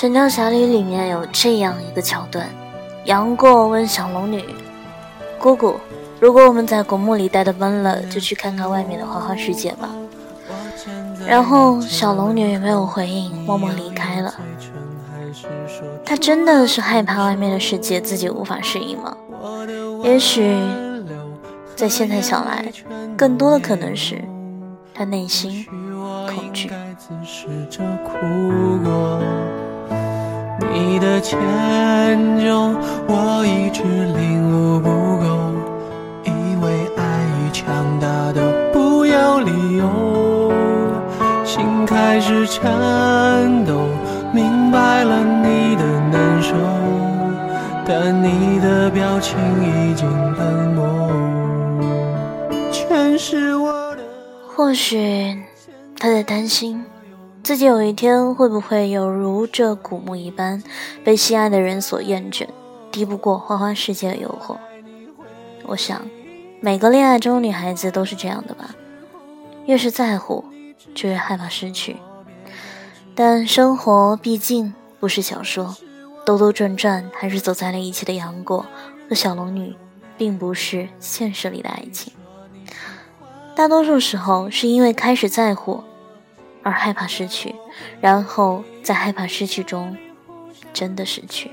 《神雕侠侣》里面有这样一个桥段：杨过问小龙女：“姑姑，如果我们在古墓里待的闷了，就去看看外面的花花世界吧。”然后小龙女也没有回应，默默离开了。她真的是害怕外面的世界自己无法适应吗？也许，在现在想来，更多的可能是她内心恐惧。你的迁就，我一直领悟不够，以为爱已强大的不要理由，心开始颤抖，明白了你的难受，但你的表情已经冷漠，全是我的。或许他在担心。自己有一天会不会有如这古墓一般，被心爱的人所厌倦，敌不过花花世界的诱惑？我想，每个恋爱中的女孩子都是这样的吧。越是在乎，就越害怕失去。但生活毕竟不是小说，兜兜转转还是走在了一起的杨过和小龙女，并不是现实里的爱情。大多数时候是因为开始在乎。而害怕失去，然后在害怕失去中，真的失去。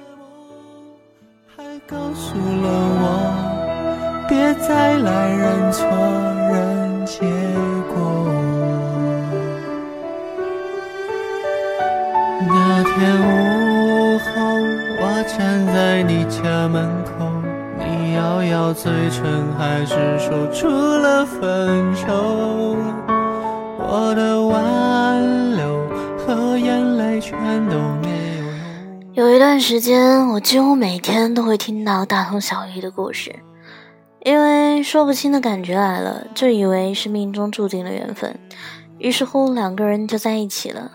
还告诉了我，别再来认错认结果。那天午后，我站在你家门口，你咬咬嘴唇，还是说出了分手。我的挽留和眼泪全都没有有一段时间，我几乎每天都会听到大同小异的故事，因为说不清的感觉来了，就以为是命中注定的缘分，于是乎两个人就在一起了。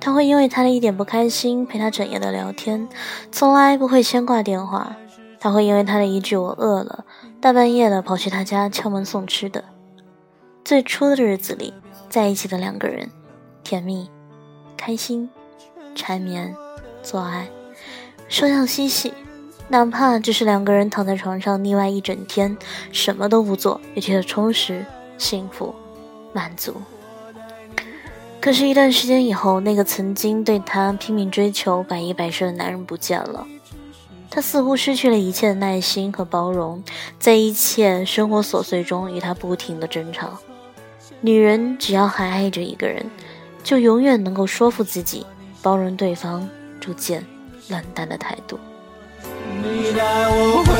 他会因为他的一点不开心陪他整夜的聊天，从来不会先挂电话。他会因为他的一句“我饿了”，大半夜的跑去他家敲门送吃的。最初的日子里。在一起的两个人，甜蜜、开心、缠绵、做爱，说笑嬉戏，哪怕只是两个人躺在床上腻歪一整天，什么都不做，也觉得充实、幸福、满足。可是，一段时间以后，那个曾经对他拼命追求、百依百顺的男人不见了，他似乎失去了一切的耐心和包容，在一切生活琐碎中与他不停的争吵。女人只要还爱着一个人，就永远能够说服自己包容对方逐渐冷淡的态度。你带我回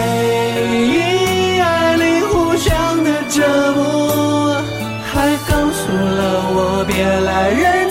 忆爱里互相的折磨，还告诉了我别来人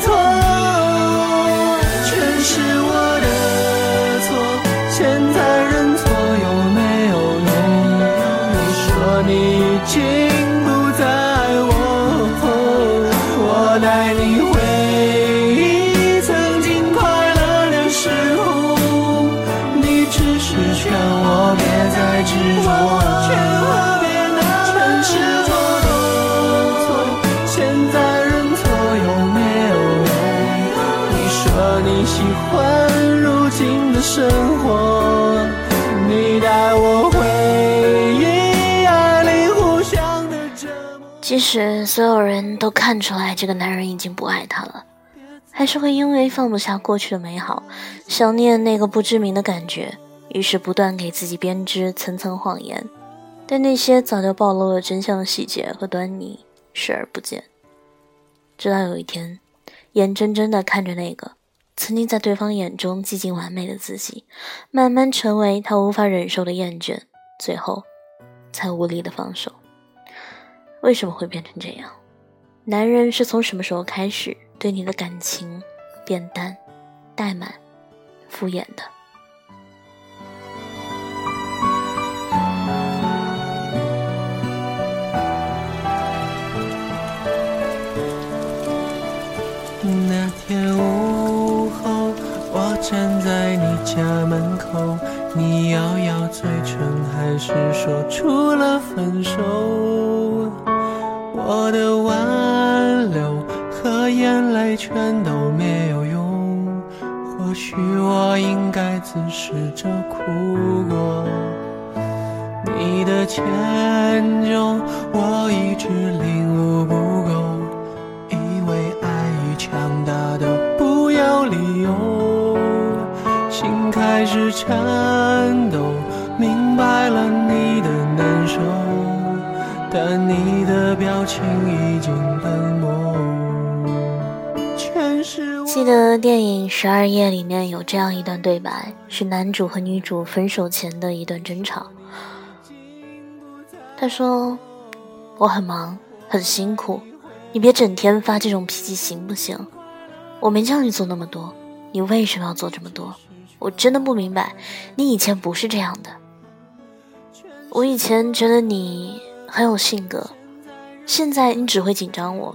是所有人都看出来这个男人已经不爱她了，还是会因为放不下过去的美好，想念那个不知名的感觉，于是不断给自己编织层层谎言，对那些早就暴露了真相的细节和端倪视而不见。直到有一天，眼睁睁地看着那个曾经在对方眼中几近完美的自己，慢慢成为他无法忍受的厌倦，最后才无力的放手。为什么会变成这样？男人是从什么时候开始对你的感情变淡、怠慢、敷衍的？那天午后，我站在你家门口，你咬咬嘴唇，还是说出了分手。我的挽留和眼泪全都没有用，或许我应该自食着苦果。你的迁就，我一直领悟不够，以为爱已强大的不要理由，心开始颤抖，明白了，但你的表情已经冷漠。记得电影《十二夜》里面有这样一段对白，是男主和女主分手前的一段争吵。他说：“我很忙，很辛苦，你别整天发这种脾气行不行？我没叫你做那么多，你为什么要做这么多？我真的不明白，你以前不是这样的。我以前觉得你很有性格，现在你只会紧张我。”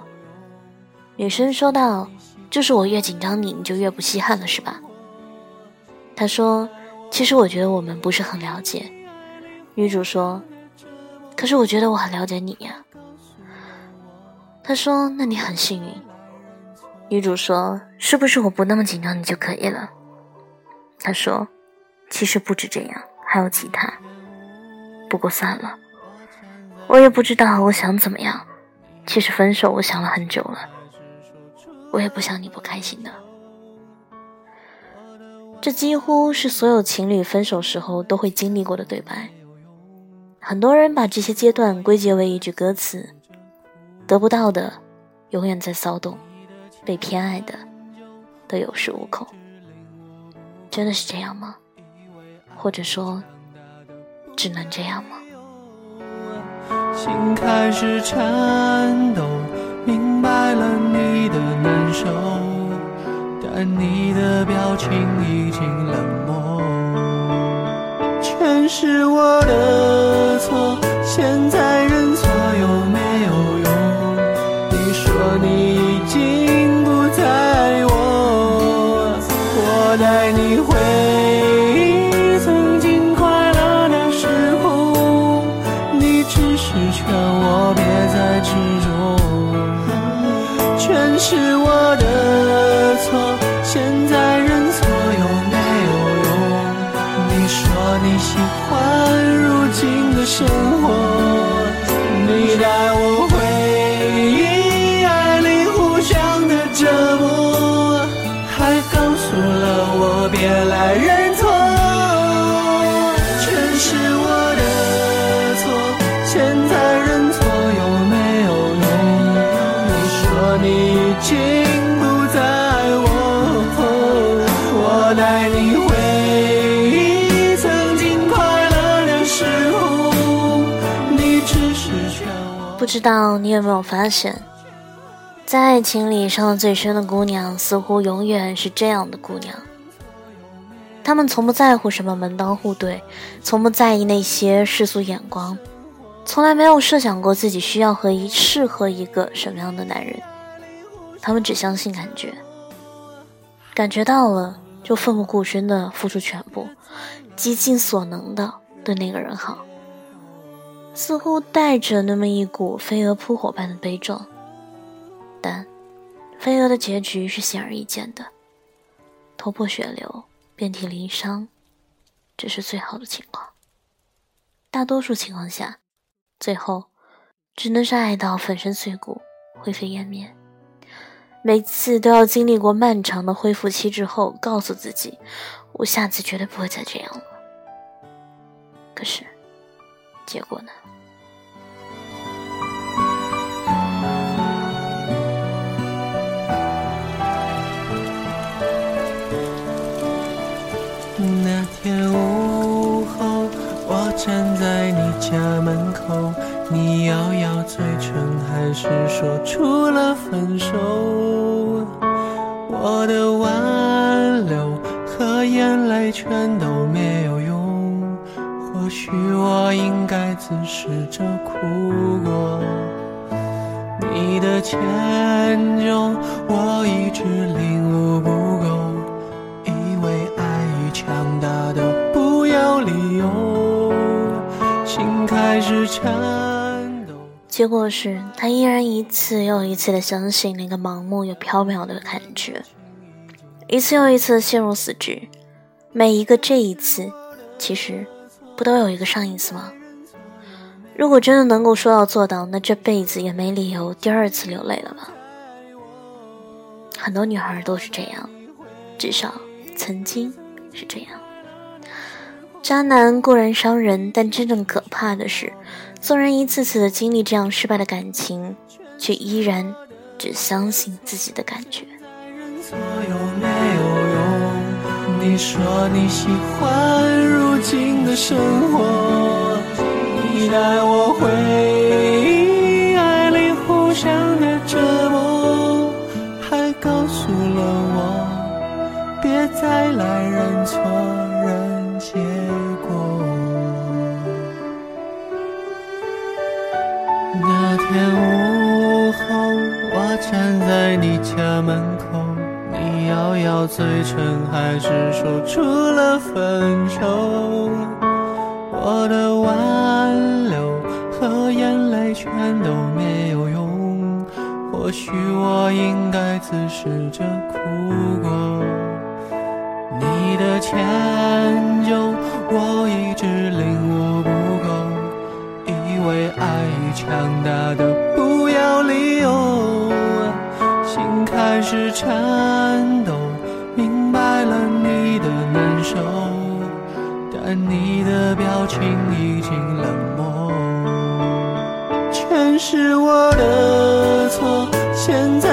女生说道。就是我越紧张你，你就越不稀罕了，是吧？他说：“其实我觉得我们不是很了解。”女主说：“可是我觉得我很了解你呀。”他说：“那你很幸运。”女主说：“是不是我不那么紧张你就可以了？”他说：“其实不止这样，还有其他。不过算了，我也不知道我想怎么样。其实分手我想了很久了。”我也不想你不开心的。这几乎是所有情侣分手时候都会经历过的对白。很多人把这些阶段归结为一句歌词：“得不到的永远在骚动，被偏爱的都有恃无恐。”真的是这样吗？或者说，只能这样吗？心开始颤抖。明白了你的难受，但你的表情已经冷漠。全是我的错，生活，不知道你有没有发现，在爱情里伤得最深的姑娘，似乎永远是这样的姑娘。她们从不在乎什么门当户对，从不在意那些世俗眼光，从来没有设想过自己需要和一适合一个什么样的男人。他们只相信感觉，感觉到了就奋不顾身的付出全部，极尽所能的对那个人好，似乎带着那么一股飞蛾扑火般的悲壮。但飞蛾的结局是显而易见的，头破血流，遍体鳞伤，这是最好的情况。大多数情况下，最后只能是爱到粉身碎骨，灰飞烟灭。每次都要经历过漫长的恢复期之后，告诉自己，我下次绝对不会再这样了。可是，结果呢？那天午后，我站在你家门口。你咬咬嘴唇，还是说出了分手。我的挽留和眼泪全都没有，许我应该自食着苦果。你的迁就，我一直领悟不够，以为爱已强大的不要理由，心开始颤。结果是他依然一次又一次的相信那个盲目又飘渺的感觉，一次又一次的陷入死局。每一个这一次，其实不都有一个上一次吗？如果真的能够说到做到，那这辈子也没理由第二次流泪了吧？很多女孩都是这样，至少曾经是这样。渣男固然伤人，但真正可怕的是，纵然一次次的经历这样失败的感情，却依然只相信自己的感觉。你说你喜欢如今的生活，你带我回忆爱里互相的折磨，还告诉了我别再来认错认结果。那天午后，我站在你家门口。摇摇嘴唇，还是说出了分手。我的挽留和眼泪全都没有用，或许我应该自食着苦果。你的迁就，我一直领悟不够，以为爱已强大的不要理由。心开始颤手，但你的表情已经冷漠。全是我的错，现在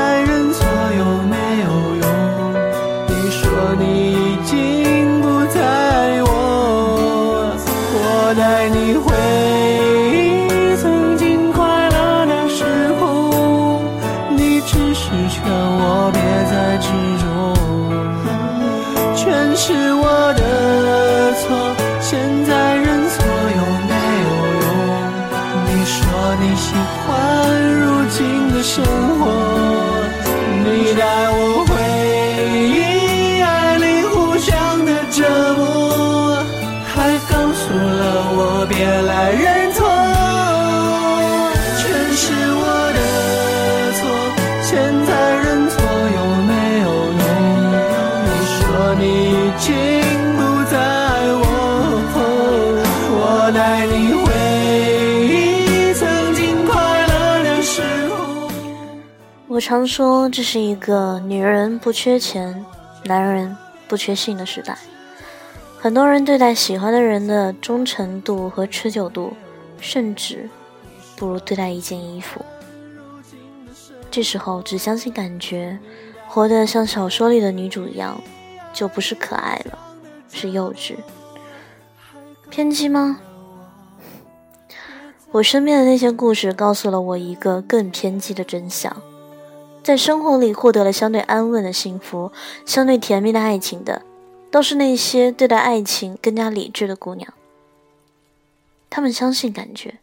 忆曾经快乐的时候。我常说，这是一个女人不缺钱，男人不缺性的时代。很多人对待喜欢的人的忠诚度和持久度，甚至不如对待一件衣服。这时候，只相信感觉，活得像小说里的女主一样。就不是可爱了，是幼稚、偏激吗？我身边的那些故事告诉了我一个更偏激的真相：在生活里获得了相对安稳的幸福、相对甜蜜的爱情的，都是那些对待爱情更加理智的姑娘。她们相信感觉，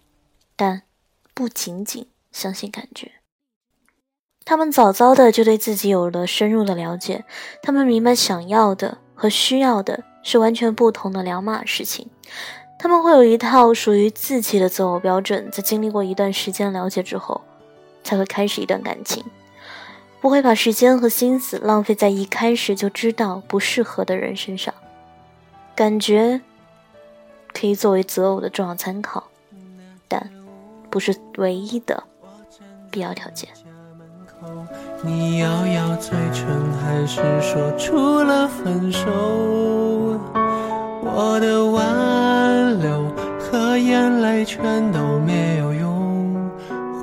但不仅仅相信感觉。他们早早的就对自己有了深入的了解，他们明白想要的和需要的是完全不同的两码事情。他们会有一套属于自己的择偶标准，在经历过一段时间了解之后，才会开始一段感情，不会把时间和心思浪费在一开始就知道不适合的人身上。感觉可以作为择偶的重要参考，但不是唯一的必要条件。你摇摇嘴唇，还是说出了分手？全都没有用，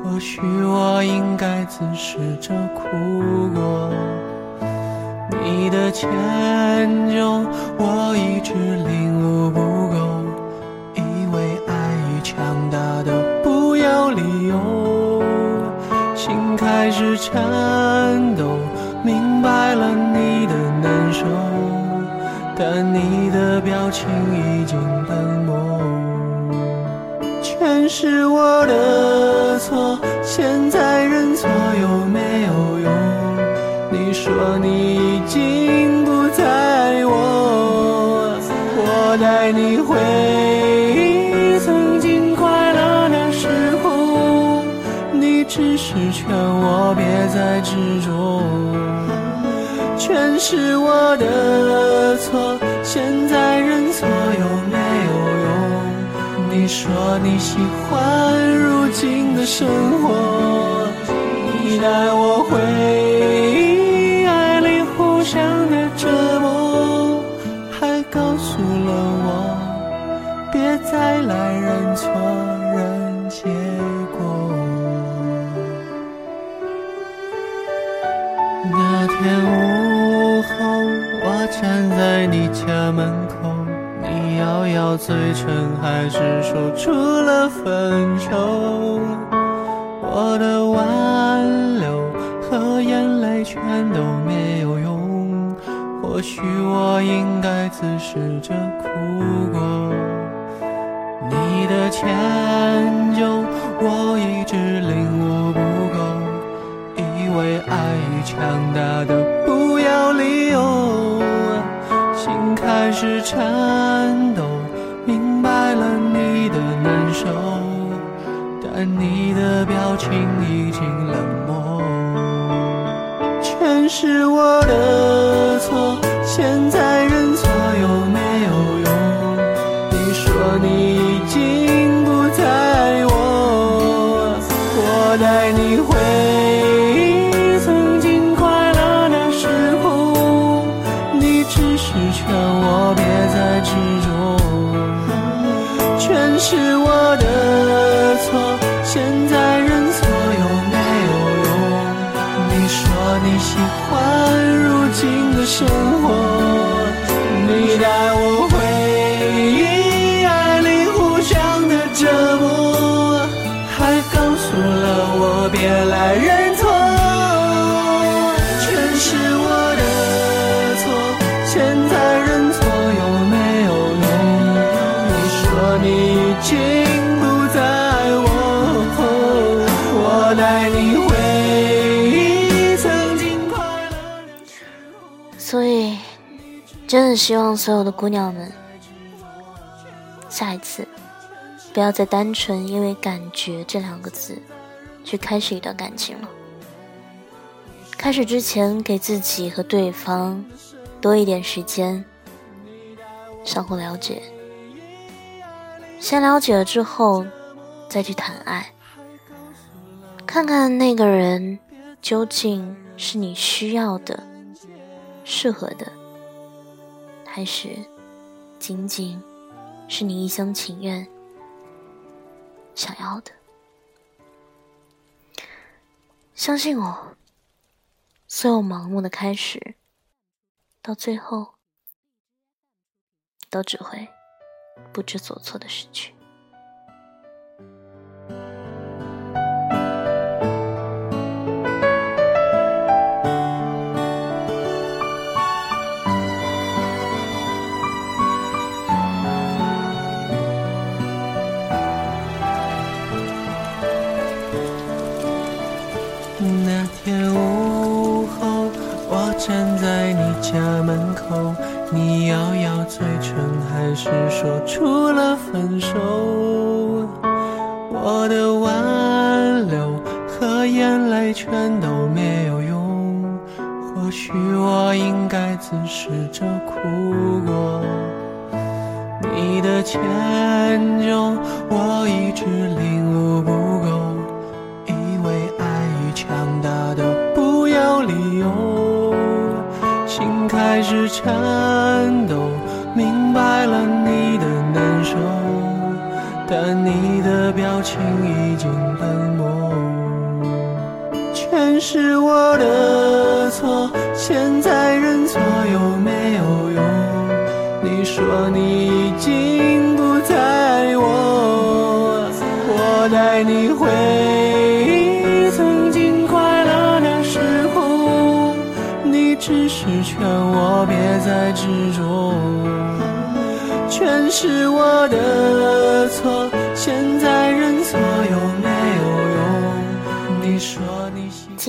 或许我应该自食着苦果。你的迁就，我一直领悟不够，以为爱已强大的不要理由。心开始颤抖，明白了你的难受，但你的表情你回忆曾经快乐的时候，你。只是劝我别再执着，全是我的错，现在认错又没有用。你说你喜欢如今的生活，你带我回那天午后，我站在你家门口，你咬咬嘴唇，还是说出了分手。我的挽留和眼泪全都没有用，或许我应该自食着苦果。你的迁就，我一直领悟。强大的不要理由，心开始颤抖，明白了你的难受，但你的表情已经冷。别来认错，全是我的错，现在认错有没有用？你说你已经不在我，我带你回忆曾经快乐的时候。所以，真的希望所有的姑娘们，下一次不要再单纯因为“感觉”这两个字去开始一段感情了。开始之前，给自己和对方多一点时间，相互了解。先了解了之后，再去谈爱，看看那个人究竟是你需要的、适合的，还是仅仅是你一厢情愿想要的。相信我，所有盲目的开始，到最后都只会不知所措的失去。情已经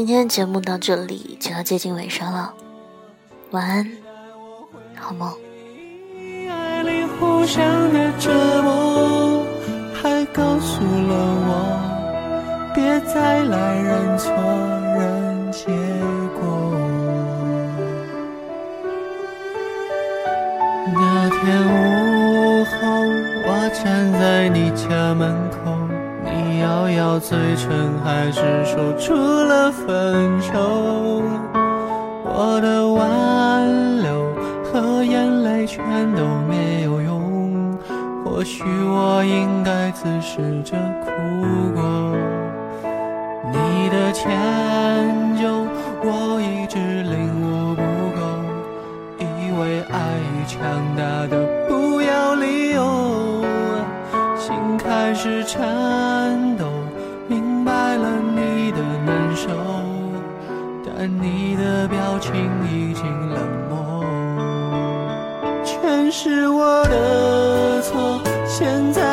今天节目到这里就要接近尾声了，晚安，好梦。里互相的折磨，还告诉了我，别再来认错认结果。那天午后，我站在你家门。咬嘴唇，还是说出了分手。我的挽留和眼泪全都没有用。或许我应该自食这苦果。你的迁就我一直领悟不够，以为爱已强大的不要理由，心开始颤抖。而你的表情已经冷漠，全是我的错。现在。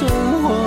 生活。